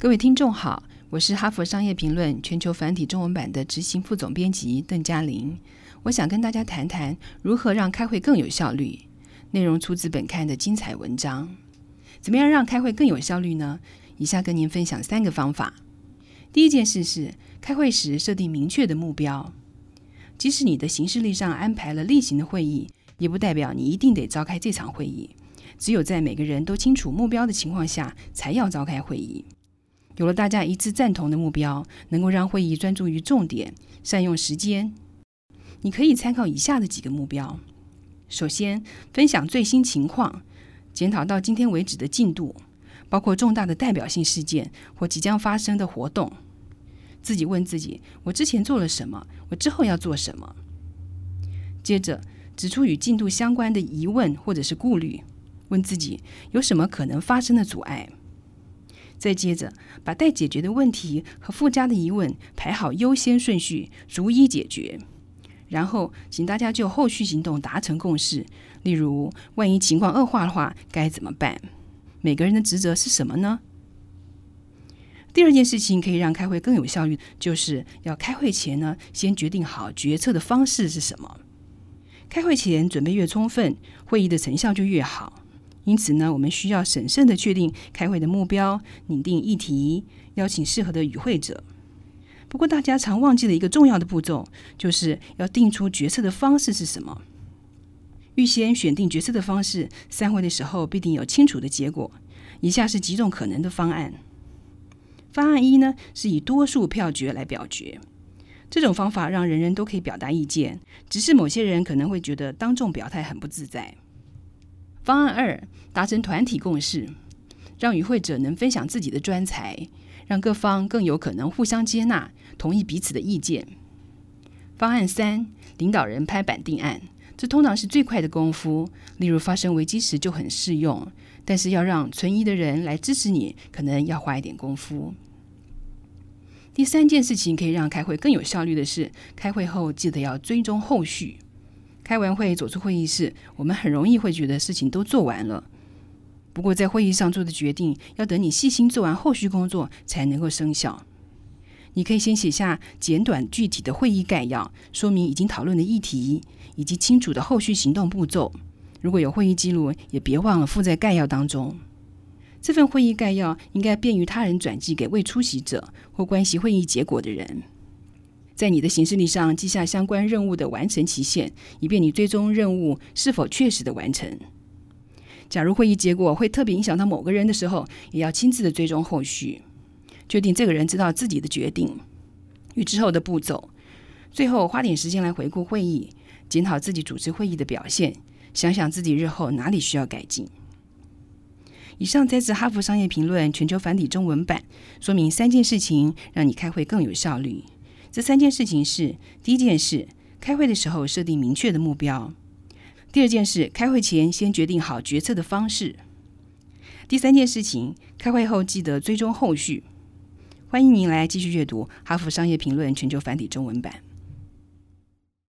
各位听众好，我是哈佛商业评论全球繁体中文版的执行副总编辑邓嘉玲。我想跟大家谈谈如何让开会更有效率。内容出自本刊的精彩文章。怎么样让开会更有效率呢？以下跟您分享三个方法。第一件事是，开会时设定明确的目标。即使你的行事历上安排了例行的会议，也不代表你一定得召开这场会议。只有在每个人都清楚目标的情况下，才要召开会议。有了大家一致赞同的目标，能够让会议专注于重点，善用时间。你可以参考以下的几个目标：首先，分享最新情况，检讨到今天为止的进度，包括重大的代表性事件或即将发生的活动。自己问自己：我之前做了什么？我之后要做什么？接着，指出与进度相关的疑问或者是顾虑，问自己有什么可能发生的阻碍。再接着，把待解决的问题和附加的疑问排好优先顺序，逐一解决。然后，请大家就后续行动达成共识。例如，万一情况恶化的话，该怎么办？每个人的职责是什么呢？第二件事情可以让开会更有效率，就是要开会前呢，先决定好决策的方式是什么。开会前准备越充分，会议的成效就越好。因此呢，我们需要审慎的确定开会的目标，拟定议题，邀请适合的与会者。不过，大家常忘记了一个重要的步骤，就是要定出决策的方式是什么。预先选定决策的方式，散会的时候必定有清楚的结果。以下是几种可能的方案：方案一呢，是以多数票决来表决。这种方法让人人都可以表达意见，只是某些人可能会觉得当众表态很不自在。方案二，达成团体共识，让与会者能分享自己的专才，让各方更有可能互相接纳、同意彼此的意见。方案三，领导人拍板定案，这通常是最快的功夫，例如发生危机时就很适用。但是要让存疑的人来支持你，可能要花一点功夫。第三件事情可以让开会更有效率的是，开会后记得要追踪后续。开完会走出会议室，我们很容易会觉得事情都做完了。不过，在会议上做的决定，要等你细心做完后续工作才能够生效。你可以先写下简短具体的会议概要，说明已经讨论的议题以及清楚的后续行动步骤。如果有会议记录，也别忘了附在概要当中。这份会议概要应该便于他人转寄给未出席者或关系会议结果的人。在你的行事历上记下相关任务的完成期限，以便你追踪任务是否确实的完成。假如会议结果会特别影响到某个人的时候，也要亲自的追踪后续，确定这个人知道自己的决定与之后的步骤。最后花点时间来回顾会议，检讨自己主持会议的表现，想想自己日后哪里需要改进。以上摘自《哈佛商业评论》全球繁体中文版，说明三件事情让你开会更有效率。这三件事情是：第一件事，开会的时候设定明确的目标；第二件事，开会前先决定好决策的方式；第三件事情，开会后记得追踪后续。欢迎您来继续阅读《哈佛商业评论》全球繁体中文版。